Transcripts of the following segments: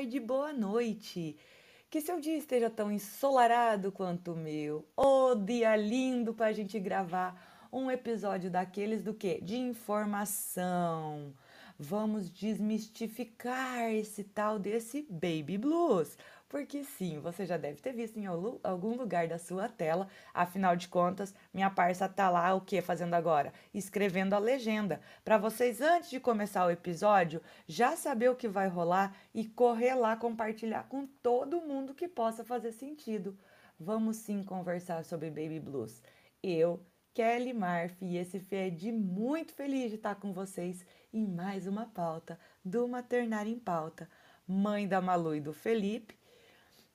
tarde, boa noite. Que seu dia esteja tão ensolarado quanto o meu. Ô, dia lindo para a gente gravar um episódio daqueles do que? De informação. Vamos desmistificar esse tal desse baby blues. Porque sim, você já deve ter visto em algum lugar da sua tela. Afinal de contas, minha parça tá lá o que fazendo agora? Escrevendo a legenda, para vocês antes de começar o episódio já saber o que vai rolar e correr lá compartilhar com todo mundo que possa fazer sentido. Vamos sim conversar sobre Baby Blues. Eu, Kelly Marf e esse Fed muito feliz de estar com vocês em mais uma pauta do Maternar em Pauta. Mãe da Malu e do Felipe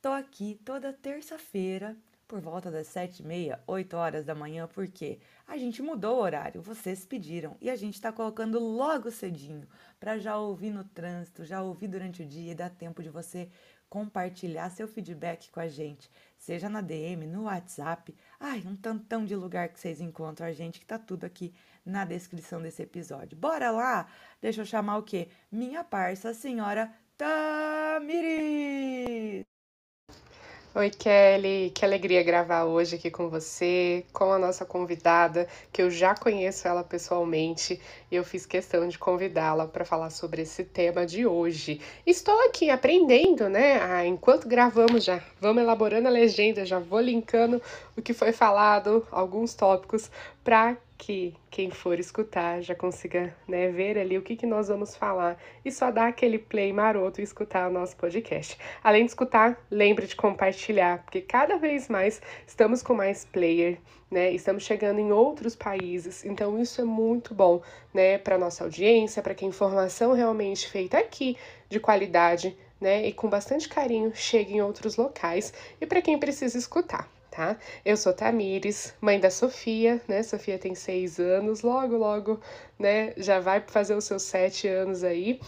Tô aqui toda terça-feira, por volta das sete e meia, oito horas da manhã, porque a gente mudou o horário, vocês pediram, e a gente está colocando logo cedinho, para já ouvir no trânsito, já ouvir durante o dia e dar tempo de você compartilhar seu feedback com a gente, seja na DM, no WhatsApp, ai, um tantão de lugar que vocês encontram a gente, que tá tudo aqui na descrição desse episódio. Bora lá? Deixa eu chamar o quê? Minha parça, a senhora Tamiri! Oi, Kelly, que alegria gravar hoje aqui com você, com a nossa convidada, que eu já conheço ela pessoalmente e eu fiz questão de convidá-la para falar sobre esse tema de hoje. Estou aqui aprendendo, né? Ah, enquanto gravamos, já vamos elaborando a legenda, já vou linkando o que foi falado, alguns tópicos, para que quem for escutar já consiga né, ver ali o que, que nós vamos falar e só dar aquele play maroto e escutar o nosso podcast. Além de escutar, lembre de compartilhar, porque cada vez mais estamos com mais player, né? Estamos chegando em outros países, então isso é muito bom, né, para nossa audiência, para que a informação realmente feita aqui de qualidade, né, e com bastante carinho chegue em outros locais e para quem precisa escutar tá? Eu sou Tamires, mãe da Sofia, né? Sofia tem seis anos, logo, logo, né? Já vai fazer os seus sete anos aí.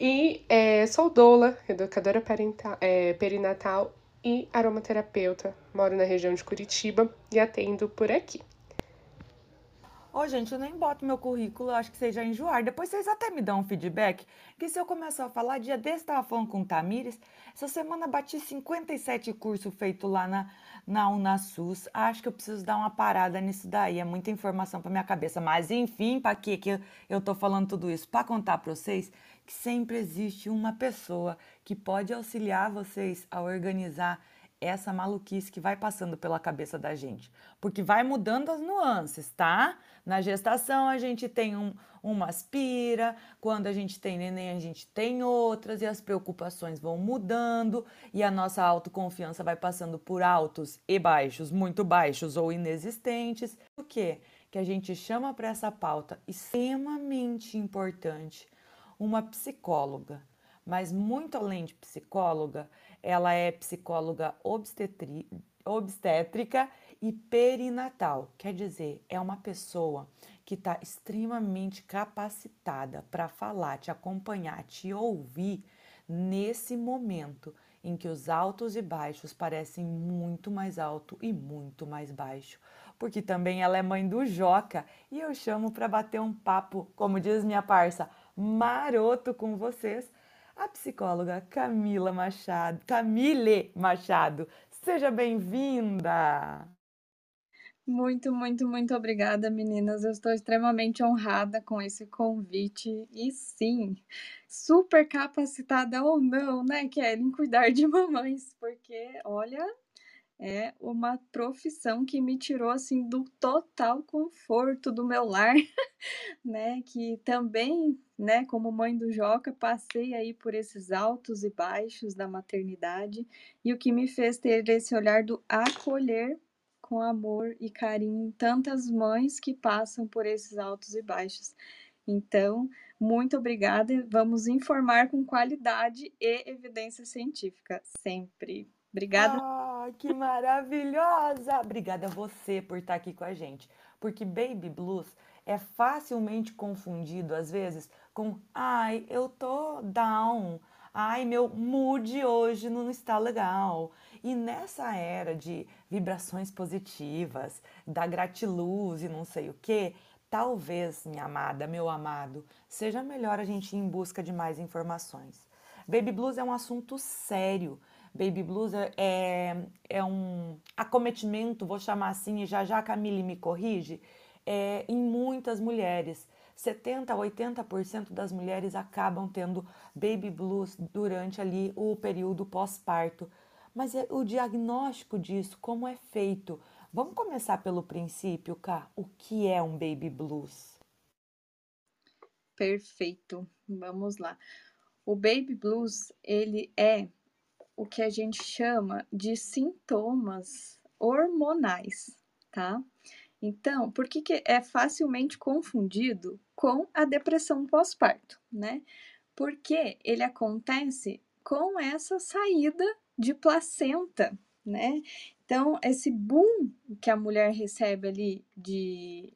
E é, sou doula, educadora parental, é, perinatal e aromaterapeuta. Moro na região de Curitiba e atendo por aqui. Ô, oh, gente, eu nem boto meu currículo, acho que vocês já enjoaram. Depois vocês até me dão um feedback, que se eu começar a falar, dia desse tava falando com o Tamires, essa semana bati 57 cursos feitos lá na, na Unasus. Acho que eu preciso dar uma parada nisso daí, é muita informação para minha cabeça. Mas enfim, para que que eu tô falando tudo isso? Para contar para vocês que sempre existe uma pessoa que pode auxiliar vocês a organizar essa maluquice que vai passando pela cabeça da gente. Porque vai mudando as nuances, tá? Na gestação a gente tem um, uma aspira, quando a gente tem neném a gente tem outras, e as preocupações vão mudando, e a nossa autoconfiança vai passando por altos e baixos, muito baixos ou inexistentes. O que? Que a gente chama para essa pauta extremamente importante uma psicóloga. Mas muito além de psicóloga, ela é psicóloga obstétrica e perinatal. Quer dizer, é uma pessoa que está extremamente capacitada para falar, te acompanhar, te ouvir nesse momento em que os altos e baixos parecem muito mais alto e muito mais baixo. Porque também ela é mãe do Joca e eu chamo para bater um papo, como diz minha parça, maroto com vocês a psicóloga Camila Machado, Camille Machado. Seja bem-vinda! Muito, muito, muito obrigada, meninas. Eu estou extremamente honrada com esse convite. E sim, super capacitada ou não, né, Kelly, em cuidar de mamães, porque, olha, é uma profissão que me tirou assim do total conforto do meu lar, né? Que também, né, como mãe do Joca, passei aí por esses altos e baixos da maternidade e o que me fez ter esse olhar do acolher com amor e carinho tantas mães que passam por esses altos e baixos. Então, muito obrigada. Vamos informar com qualidade e evidência científica sempre. Obrigada. Ah, que maravilhosa! Obrigada a você por estar aqui com a gente. Porque baby blues é facilmente confundido às vezes com ai, eu tô down. Ai, meu mood hoje não está legal. E nessa era de vibrações positivas, da gratiluz e não sei o que, talvez, minha amada, meu amado, seja melhor a gente ir em busca de mais informações. Baby blues é um assunto sério. Baby blues é, é, é um acometimento, vou chamar assim, e já já a Camille me corrige, é, em muitas mulheres. 70 a 80% das mulheres acabam tendo baby blues durante ali o período pós-parto. Mas é o diagnóstico disso, como é feito? Vamos começar pelo princípio, Cá. O que é um baby blues? Perfeito. Vamos lá. O baby blues, ele é o que a gente chama de sintomas hormonais, tá? Então, por que, que é facilmente confundido com a depressão pós-parto, né? Porque ele acontece com essa saída de placenta, né? Então, esse boom que a mulher recebe ali de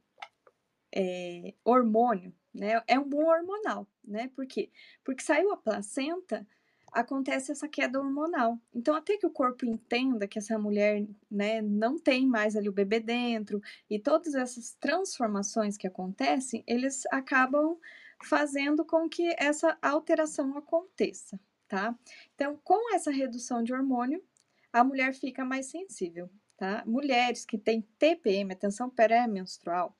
é, hormônio, né? É um boom hormonal, né? Por quê? Porque saiu a placenta, acontece essa queda hormonal. Então, até que o corpo entenda que essa mulher né, não tem mais ali o bebê dentro e todas essas transformações que acontecem, eles acabam fazendo com que essa alteração aconteça, tá? Então, com essa redução de hormônio, a mulher fica mais sensível, tá? Mulheres que têm TPM, atenção pré-menstrual,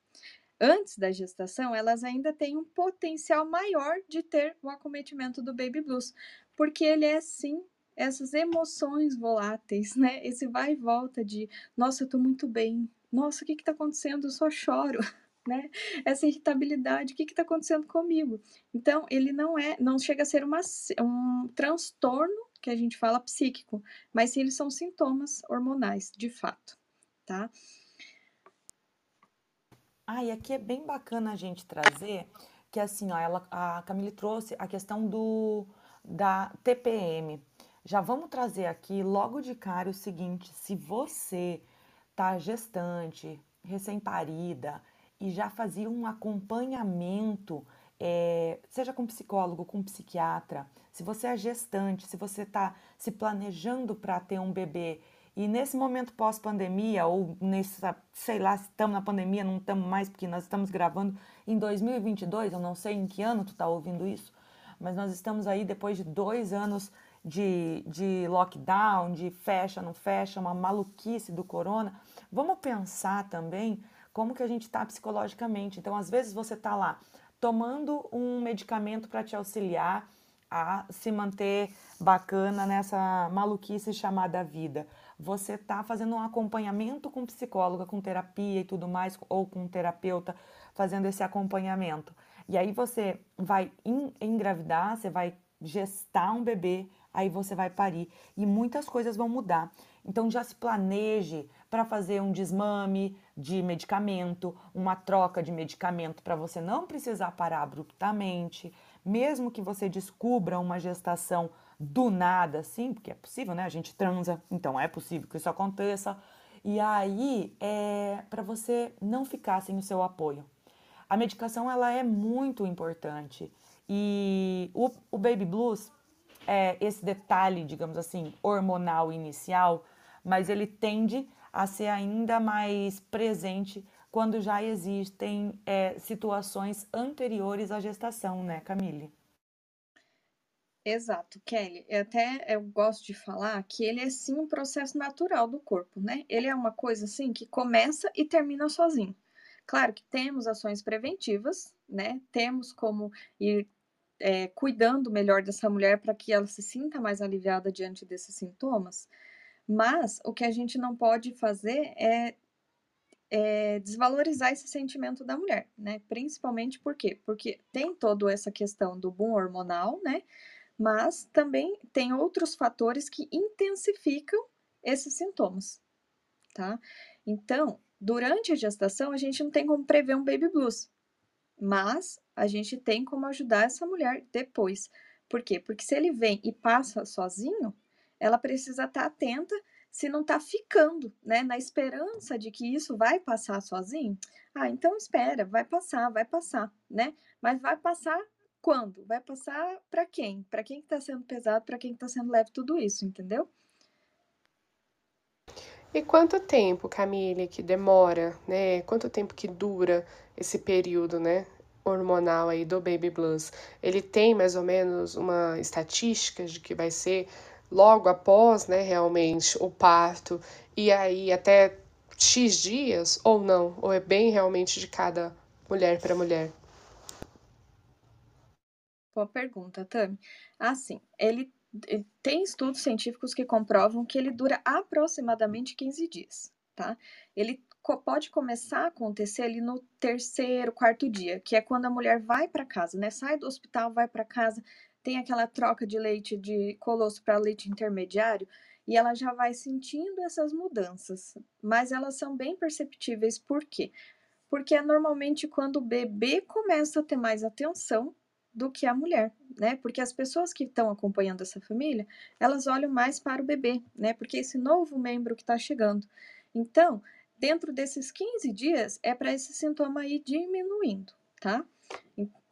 antes da gestação, elas ainda têm um potencial maior de ter o acometimento do baby blues, porque ele é sim essas emoções voláteis, né? Esse vai e volta de, nossa, eu tô muito bem, nossa, o que que tá acontecendo? Eu só choro, né? Essa irritabilidade, o que que tá acontecendo comigo? Então, ele não é, não chega a ser uma, um transtorno que a gente fala psíquico, mas sim eles são sintomas hormonais, de fato, tá? Ah, e aqui é bem bacana a gente trazer que assim, ó, ela, a Camille trouxe a questão do da TPM. Já vamos trazer aqui logo de cara o seguinte: se você tá gestante, recém-parida e já fazia um acompanhamento, é, seja com psicólogo, com psiquiatra, se você é gestante, se você está se planejando para ter um bebê e nesse momento pós-pandemia, ou nessa, sei lá, se estamos na pandemia, não estamos mais, porque nós estamos gravando em 2022, eu não sei em que ano tu está ouvindo isso, mas nós estamos aí depois de dois anos de, de lockdown, de fecha, não fecha, uma maluquice do corona. Vamos pensar também como que a gente está psicologicamente. Então, às vezes você está lá tomando um medicamento para te auxiliar a se manter bacana nessa maluquice chamada vida. Você está fazendo um acompanhamento com psicóloga, com terapia e tudo mais, ou com um terapeuta fazendo esse acompanhamento. E aí você vai engravidar, você vai gestar um bebê, aí você vai parir e muitas coisas vão mudar. Então já se planeje para fazer um desmame de medicamento, uma troca de medicamento para você não precisar parar abruptamente, mesmo que você descubra uma gestação do nada, assim, porque é possível, né? A gente transa, então é possível que isso aconteça. E aí é para você não ficar sem o seu apoio. A medicação ela é muito importante e o, o baby blues é esse detalhe, digamos assim, hormonal inicial, mas ele tende a ser ainda mais presente quando já existem é, situações anteriores à gestação, né, Camille? Exato, Kelly. Eu até eu gosto de falar que ele é sim um processo natural do corpo, né? Ele é uma coisa assim que começa e termina sozinho. Claro que temos ações preventivas, né? Temos como ir é, cuidando melhor dessa mulher para que ela se sinta mais aliviada diante desses sintomas. Mas o que a gente não pode fazer é, é desvalorizar esse sentimento da mulher, né? Principalmente por quê? Porque tem toda essa questão do boom hormonal, né? Mas também tem outros fatores que intensificam esses sintomas, tá? Então, Durante a gestação, a gente não tem como prever um baby blues, mas a gente tem como ajudar essa mulher depois. Por quê? Porque se ele vem e passa sozinho, ela precisa estar atenta se não está ficando, né? Na esperança de que isso vai passar sozinho. Ah, então espera, vai passar, vai passar, né? Mas vai passar quando? Vai passar para quem? Para quem está sendo pesado, para quem está sendo leve, tudo isso, entendeu? E quanto tempo, Camille, que demora, né? Quanto tempo que dura esse período, né? hormonal aí do baby blues, ele tem mais ou menos uma estatística de que vai ser logo após, né, realmente o parto e aí até X dias ou não? Ou é bem realmente de cada mulher para mulher? Boa pergunta, Tami. Assim, ele, tem estudos científicos que comprovam que ele dura aproximadamente 15 dias, tá? Ele pode começar a acontecer ali no terceiro, quarto dia, que é quando a mulher vai para casa, né? Sai do hospital, vai para casa, tem aquela troca de leite de colosso para leite intermediário e ela já vai sentindo essas mudanças, mas elas são bem perceptíveis. Por quê? Porque é normalmente quando o bebê começa a ter mais atenção do que a mulher, né? Porque as pessoas que estão acompanhando essa família, elas olham mais para o bebê, né? Porque esse novo membro que está chegando. Então, dentro desses 15 dias, é para esse sintoma ir diminuindo, tá?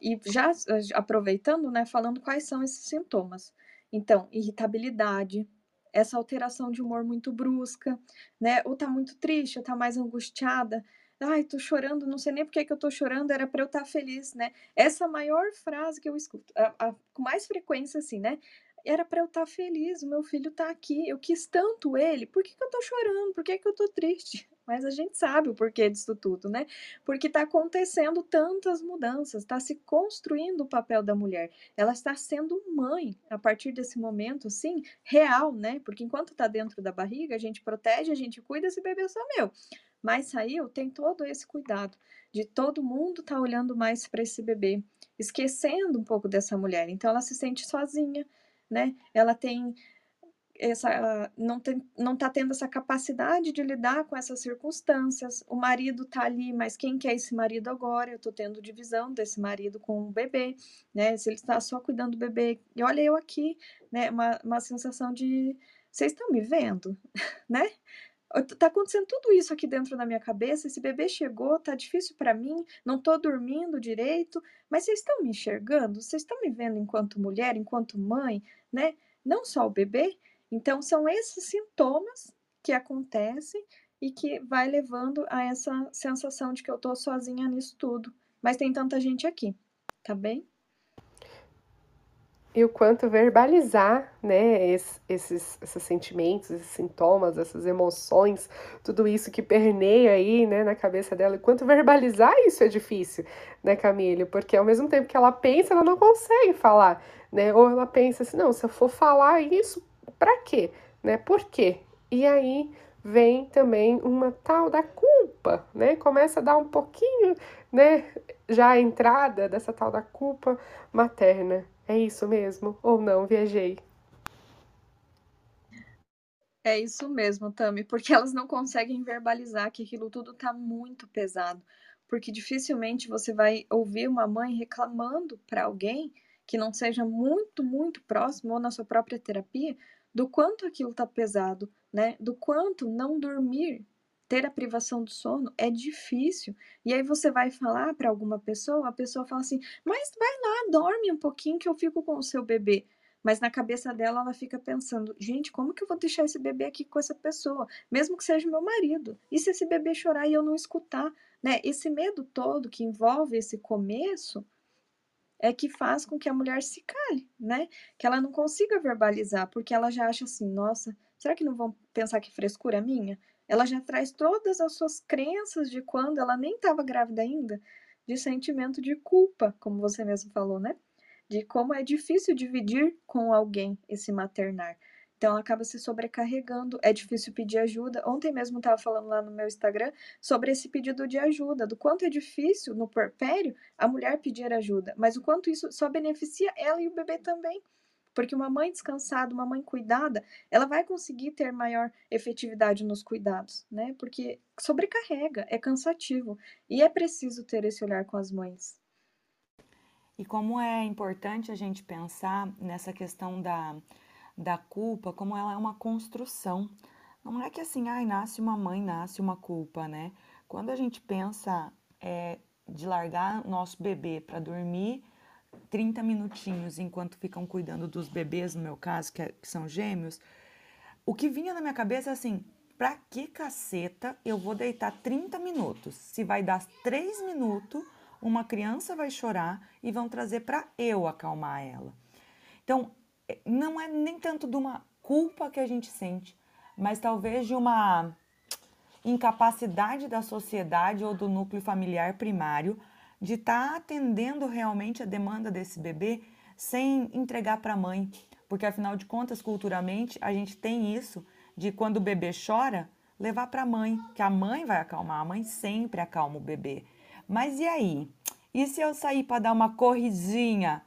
E já aproveitando, né, falando quais são esses sintomas. Então, irritabilidade, essa alteração de humor muito brusca, né? Ou tá muito triste, ou tá mais angustiada. Ai, tô chorando, não sei nem por que, que eu tô chorando, era para eu estar tá feliz, né? Essa maior frase que eu escuto, a, a, com mais frequência, assim, né? Era para eu estar tá feliz, o meu filho tá aqui, eu quis tanto ele, por que, que eu tô chorando? Por que, que eu tô triste? Mas a gente sabe o porquê disso tudo, né? Porque está acontecendo tantas mudanças, está se construindo o papel da mulher. Ela está sendo mãe a partir desse momento, sim, real, né? Porque enquanto está dentro da barriga, a gente protege, a gente cuida, esse bebê é só meu. Mas saiu, tem todo esse cuidado de todo mundo estar tá olhando mais para esse bebê, esquecendo um pouco dessa mulher. Então ela se sente sozinha, né? Ela tem essa não tem, não tá tendo essa capacidade de lidar com essas circunstâncias. O marido tá ali, mas quem que é esse marido agora? Eu tô tendo divisão desse marido com o bebê, né? Se ele está só cuidando do bebê, e olha eu aqui, né? Uma, uma sensação de vocês estão me vendo, né? Tá acontecendo tudo isso aqui dentro da minha cabeça. Esse bebê chegou, tá difícil para mim, não tô dormindo direito, mas vocês estão me enxergando? Vocês estão me vendo enquanto mulher, enquanto mãe, né? Não só o bebê, então, são esses sintomas que acontecem e que vai levando a essa sensação de que eu tô sozinha nisso tudo. Mas tem tanta gente aqui, tá bem? E o quanto verbalizar, né, esses, esses, esses sentimentos, esses sintomas, essas emoções, tudo isso que permeia aí, né, na cabeça dela, e quanto verbalizar isso é difícil, né, Camille? Porque ao mesmo tempo que ela pensa, ela não consegue falar, né? Ou ela pensa assim, não, se eu for falar isso, para quê? Né? Por quê? E aí vem também uma tal da culpa, né? Começa a dar um pouquinho, né, já a entrada dessa tal da culpa materna. É isso mesmo ou não? Viajei. É isso mesmo, Tami, porque elas não conseguem verbalizar que aquilo tudo tá muito pesado, porque dificilmente você vai ouvir uma mãe reclamando para alguém que não seja muito, muito próximo ou na sua própria terapia do quanto aquilo está pesado, né? Do quanto não dormir, ter a privação do sono é difícil. E aí você vai falar para alguma pessoa, a pessoa fala assim: "Mas vai lá, dorme um pouquinho que eu fico com o seu bebê". Mas na cabeça dela ela fica pensando: "Gente, como que eu vou deixar esse bebê aqui com essa pessoa, mesmo que seja meu marido? E se esse bebê chorar e eu não escutar?", né? Esse medo todo que envolve esse começo, é que faz com que a mulher se cale, né? Que ela não consiga verbalizar, porque ela já acha assim, nossa, será que não vão pensar que frescura minha? Ela já traz todas as suas crenças de quando ela nem estava grávida ainda, de sentimento de culpa, como você mesmo falou, né? De como é difícil dividir com alguém esse maternar. Então ela acaba se sobrecarregando, é difícil pedir ajuda. Ontem mesmo estava falando lá no meu Instagram sobre esse pedido de ajuda, do quanto é difícil no porpério a mulher pedir ajuda, mas o quanto isso só beneficia ela e o bebê também. Porque uma mãe descansada, uma mãe cuidada, ela vai conseguir ter maior efetividade nos cuidados, né? Porque sobrecarrega, é cansativo e é preciso ter esse olhar com as mães. E como é importante a gente pensar nessa questão da da culpa como ela é uma construção. Não é que assim, ai, nasce uma mãe, nasce uma culpa, né? Quando a gente pensa é, de largar nosso bebê para dormir 30 minutinhos enquanto ficam cuidando dos bebês, no meu caso, que, é, que são gêmeos, o que vinha na minha cabeça é assim: pra que caceta eu vou deitar 30 minutos? Se vai dar 3 minutos, uma criança vai chorar e vão trazer para eu acalmar ela. Então, é, não é nem tanto de uma culpa que a gente sente, mas talvez de uma incapacidade da sociedade ou do núcleo familiar primário de estar tá atendendo realmente a demanda desse bebê sem entregar para a mãe. Porque afinal de contas, culturalmente, a gente tem isso de quando o bebê chora, levar para a mãe, que a mãe vai acalmar, a mãe sempre acalma o bebê. Mas e aí? E se eu sair para dar uma corridinha,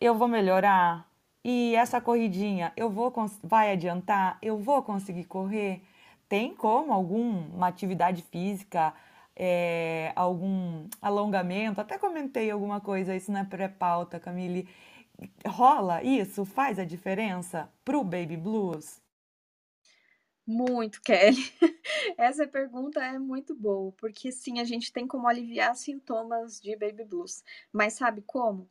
eu vou melhorar? E essa corridinha, eu vou vai adiantar? Eu vou conseguir correr? Tem como alguma atividade física, é, algum alongamento? Até comentei alguma coisa isso na pré-pauta, Camille. Rola isso? Faz a diferença pro baby blues? Muito, Kelly. Essa pergunta é muito boa, porque sim, a gente tem como aliviar sintomas de baby blues. Mas sabe como?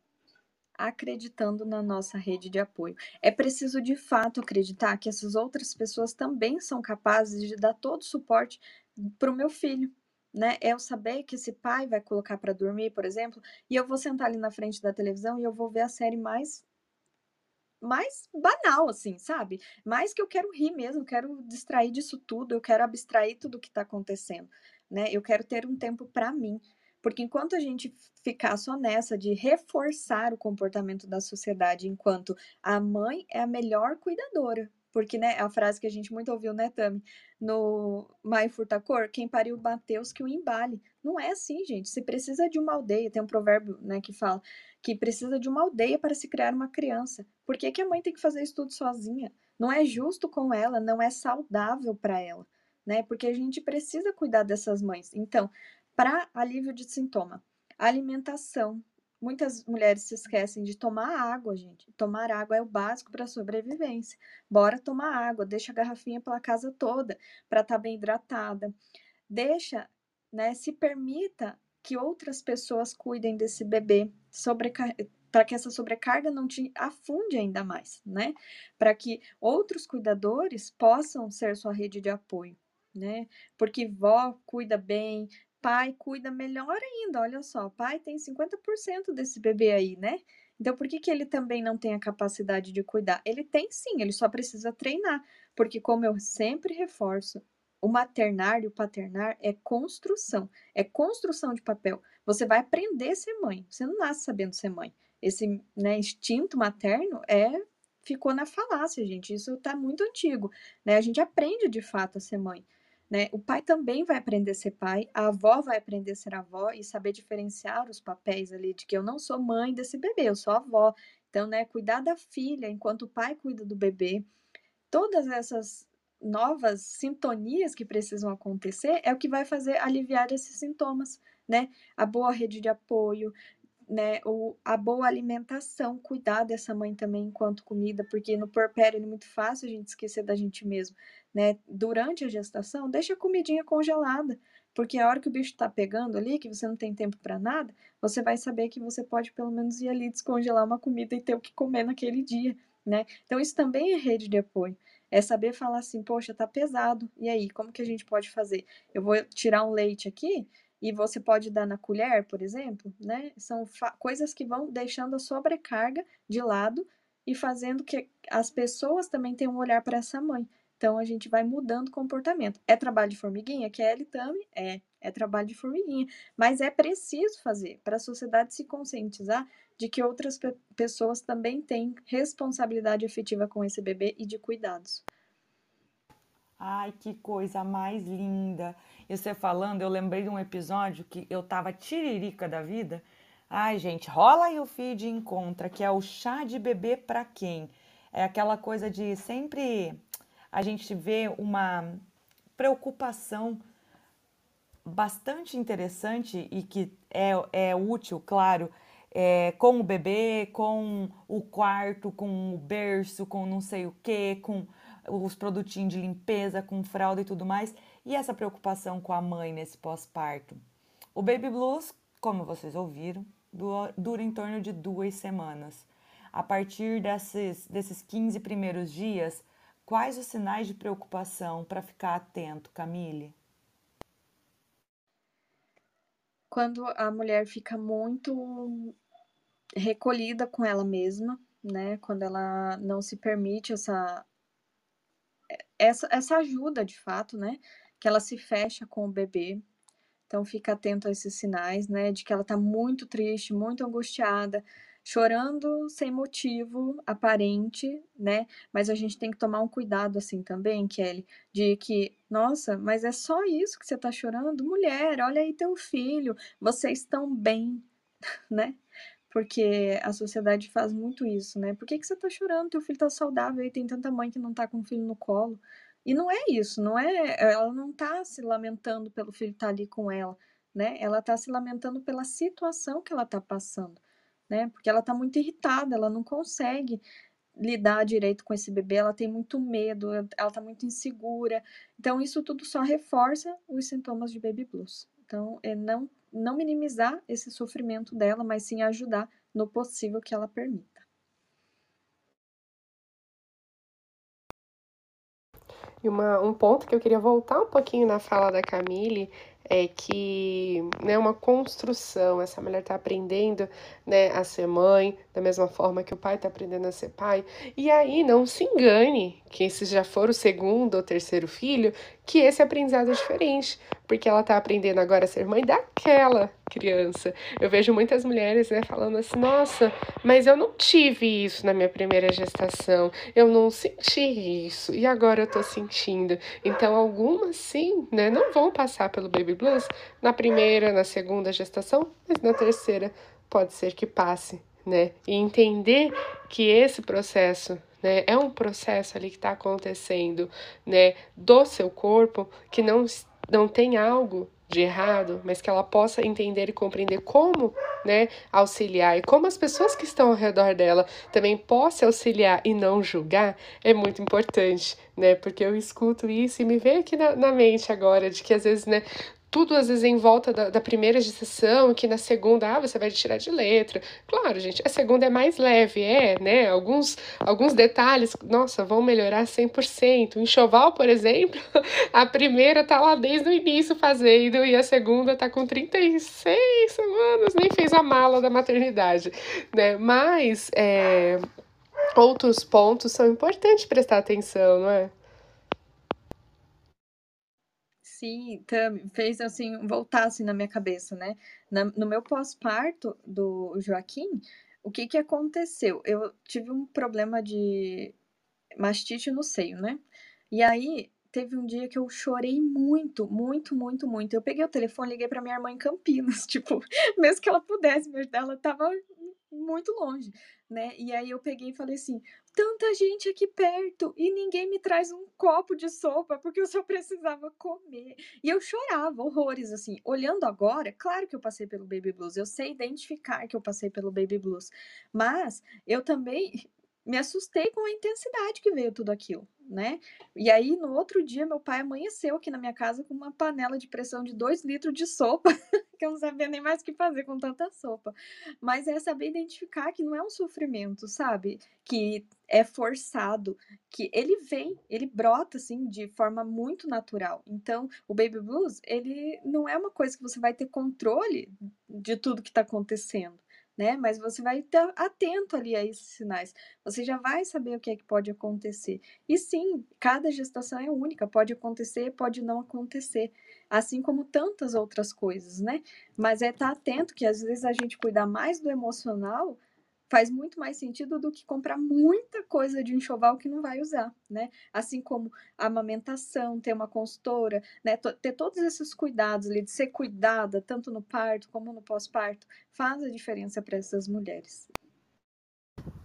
Acreditando na nossa rede de apoio. É preciso de fato acreditar que essas outras pessoas também são capazes de dar todo o suporte para o meu filho. Né? É eu saber que esse pai vai colocar para dormir, por exemplo, e eu vou sentar ali na frente da televisão e eu vou ver a série mais mais banal, assim, sabe? Mais que eu quero rir mesmo, eu quero distrair disso tudo, eu quero abstrair tudo que está acontecendo, né? Eu quero ter um tempo para mim. Porque enquanto a gente ficar só nessa de reforçar o comportamento da sociedade, enquanto a mãe é a melhor cuidadora, porque, né, é a frase que a gente muito ouviu, né, Tami? No Mai Furtacor, quem pariu Mateus que o embale. Não é assim, gente. Se precisa de uma aldeia, tem um provérbio, né, que fala que precisa de uma aldeia para se criar uma criança. Por que, que a mãe tem que fazer isso tudo sozinha? Não é justo com ela, não é saudável para ela, né? Porque a gente precisa cuidar dessas mães. Então, para alívio de sintoma, alimentação, Muitas mulheres se esquecem de tomar água, gente. Tomar água é o básico para sobrevivência. Bora tomar água, deixa a garrafinha pela casa toda para estar tá bem hidratada. Deixa, né, se permita que outras pessoas cuidem desse bebê, para que essa sobrecarga não te afunde ainda mais, né? Para que outros cuidadores possam ser sua rede de apoio, né? Porque vó cuida bem, pai cuida melhor ainda. Olha só, pai tem 50% desse bebê aí, né? Então, por que, que ele também não tem a capacidade de cuidar? Ele tem sim, ele só precisa treinar. Porque, como eu sempre reforço, o maternar e o paternar é construção, é construção de papel. Você vai aprender a ser mãe, você não nasce sabendo ser mãe. Esse né, instinto materno é ficou na falácia, gente. Isso está muito antigo. Né? A gente aprende de fato a ser mãe. Né? O pai também vai aprender a ser pai, a avó vai aprender a ser avó e saber diferenciar os papéis ali de que eu não sou mãe desse bebê, eu sou avó. Então, né, cuidar da filha enquanto o pai cuida do bebê. Todas essas novas sintonias que precisam acontecer é o que vai fazer aliviar esses sintomas, né? A boa rede de apoio, né, o, a boa alimentação, cuidar dessa mãe também enquanto comida, porque no porpério é muito fácil a gente esquecer da gente mesmo, né? Durante a gestação, deixa a comidinha congelada, porque a hora que o bicho tá pegando ali, que você não tem tempo para nada, você vai saber que você pode pelo menos ir ali descongelar uma comida e ter o que comer naquele dia, né? Então isso também é rede de apoio. É saber falar assim, poxa, tá pesado. E aí, como que a gente pode fazer? Eu vou tirar um leite aqui, e você pode dar na colher, por exemplo, né? São coisas que vão deixando a sobrecarga de lado e fazendo que as pessoas também tenham um olhar para essa mãe. Então a gente vai mudando o comportamento. É trabalho de formiguinha? Kelly também é, é trabalho de formiguinha, mas é preciso fazer para a sociedade se conscientizar de que outras pe pessoas também têm responsabilidade efetiva com esse bebê e de cuidados. Ai, que coisa mais linda! E você falando, eu lembrei de um episódio que eu tava tiririca da vida. Ai, gente, rola aí o feed encontra, que é o chá de bebê para quem? É aquela coisa de sempre a gente vê uma preocupação bastante interessante e que é, é útil, claro, é, com o bebê, com o quarto, com o berço, com não sei o que, com os produtinhos de limpeza, com fralda e tudo mais, e essa preocupação com a mãe nesse pós-parto. O baby blues, como vocês ouviram, dura em torno de duas semanas. A partir desses, desses 15 primeiros dias, quais os sinais de preocupação para ficar atento, Camille? quando a mulher fica muito recolhida com ela mesma, né? Quando ela não se permite essa essa, essa ajuda de fato, né? Que ela se fecha com o bebê. Então fica atento a esses sinais, né? De que ela tá muito triste, muito angustiada, chorando sem motivo aparente, né? Mas a gente tem que tomar um cuidado assim também, Kelly, de que, nossa, mas é só isso que você tá chorando? Mulher, olha aí teu filho, vocês estão bem, né? Porque a sociedade faz muito isso, né? Por que, que você tá chorando? Teu filho tá saudável e tem tanta mãe que não tá com o filho no colo. E não é isso, não é. Ela não tá se lamentando pelo filho estar tá ali com ela, né? Ela tá se lamentando pela situação que ela tá passando, né? Porque ela tá muito irritada, ela não consegue lidar direito com esse bebê, ela tem muito medo, ela tá muito insegura. Então, isso tudo só reforça os sintomas de baby blues. Então, é não não minimizar esse sofrimento dela, mas sim ajudar no possível que ela permita. E uma, um ponto que eu queria voltar um pouquinho na fala da Camille é que é né, uma construção, essa mulher está aprendendo né, a ser mãe, da mesma forma que o pai está aprendendo a ser pai. E aí não se engane que esse já for o segundo ou terceiro filho, que esse aprendizado é diferente, porque ela está aprendendo agora a ser mãe daquela criança. Eu vejo muitas mulheres né, falando assim: nossa, mas eu não tive isso na minha primeira gestação, eu não senti isso, e agora eu estou sentindo. Então, algumas sim, né, não vão passar pelo baby blues na primeira, na segunda gestação, mas na terceira pode ser que passe, né? E entender que esse processo né? É um processo ali que está acontecendo, né? Do seu corpo que não, não tem algo de errado, mas que ela possa entender e compreender como, né, auxiliar e como as pessoas que estão ao redor dela também possam auxiliar e não julgar, é muito importante, né, porque eu escuto isso e me vem aqui na, na mente agora de que às vezes, né, tudo às vezes em volta da, da primeira gestação, que na segunda, ah, você vai tirar de letra. Claro, gente, a segunda é mais leve, é, né? Alguns, alguns detalhes, nossa, vão melhorar 100%. O enxoval, por exemplo, a primeira tá lá desde o início fazendo e a segunda tá com 36 semanas, nem fez a mala da maternidade, né? Mas, é, outros pontos são importantes prestar atenção, não é? Sim, fez assim, voltar assim na minha cabeça, né? Na, no meu pós-parto do Joaquim, o que que aconteceu? Eu tive um problema de mastite no seio, né? E aí teve um dia que eu chorei muito, muito, muito, muito. Eu peguei o telefone, liguei para minha irmã em Campinas, tipo, mesmo que ela pudesse me ajudar, ela tava muito longe, né? E aí eu peguei e falei assim: tanta gente aqui perto e ninguém me traz um copo de sopa porque eu só precisava comer. E eu chorava horrores, assim. Olhando agora, claro que eu passei pelo baby blues, eu sei identificar que eu passei pelo baby blues, mas eu também me assustei com a intensidade que veio tudo aquilo, né? E aí, no outro dia, meu pai amanheceu aqui na minha casa com uma panela de pressão de 2 litros de sopa, que eu não sabia nem mais o que fazer com tanta sopa. Mas é saber identificar que não é um sofrimento, sabe? Que é forçado, que ele vem, ele brota, assim, de forma muito natural. Então, o Baby Blues, ele não é uma coisa que você vai ter controle de tudo que está acontecendo né? Mas você vai estar atento ali a esses sinais. Você já vai saber o que é que pode acontecer. E sim, cada gestação é única, pode acontecer, pode não acontecer, assim como tantas outras coisas, né? Mas é estar atento que às vezes a gente cuidar mais do emocional faz muito mais sentido do que comprar muita coisa de enxoval que não vai usar, né? Assim como amamentação, ter uma consultora, né? Ter todos esses cuidados ali, de ser cuidada, tanto no parto como no pós-parto, faz a diferença para essas mulheres.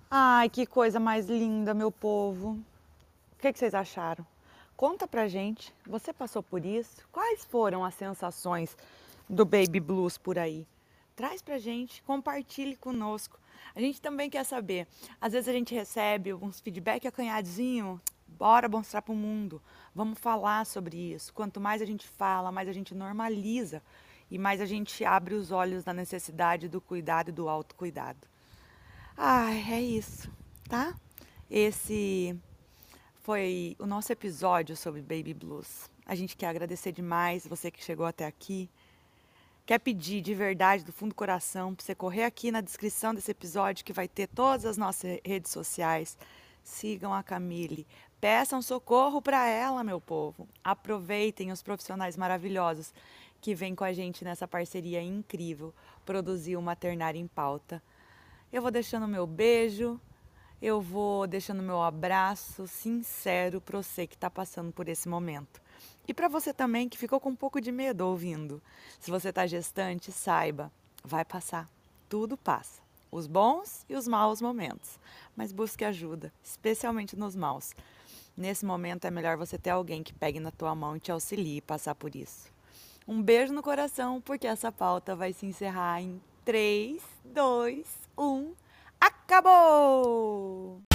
Ai, que coisa mais linda, meu povo. O que, que vocês acharam? Conta pra gente, você passou por isso? Quais foram as sensações do baby blues por aí? Traz pra gente, compartilhe conosco. A gente também quer saber. Às vezes a gente recebe uns feedback acanhadinho. Bora mostrar para o mundo. Vamos falar sobre isso. Quanto mais a gente fala, mais a gente normaliza e mais a gente abre os olhos da necessidade do cuidado e do autocuidado. Ai, é isso, tá? Esse foi o nosso episódio sobre Baby Blues. A gente quer agradecer demais você que chegou até aqui. Quer pedir de verdade, do fundo do coração, para você correr aqui na descrição desse episódio que vai ter todas as nossas redes sociais. Sigam a Camille, peçam socorro para ela, meu povo. Aproveitem os profissionais maravilhosos que vêm com a gente nessa parceria incrível, produzir o Maternário em Pauta. Eu vou deixando meu beijo, eu vou deixando meu abraço sincero para você que está passando por esse momento. E para você também que ficou com um pouco de medo ouvindo. Se você está gestante, saiba, vai passar. Tudo passa. Os bons e os maus momentos. Mas busque ajuda, especialmente nos maus. Nesse momento é melhor você ter alguém que pegue na tua mão e te auxilie passar por isso. Um beijo no coração, porque essa pauta vai se encerrar em 3, 2, 1. Acabou!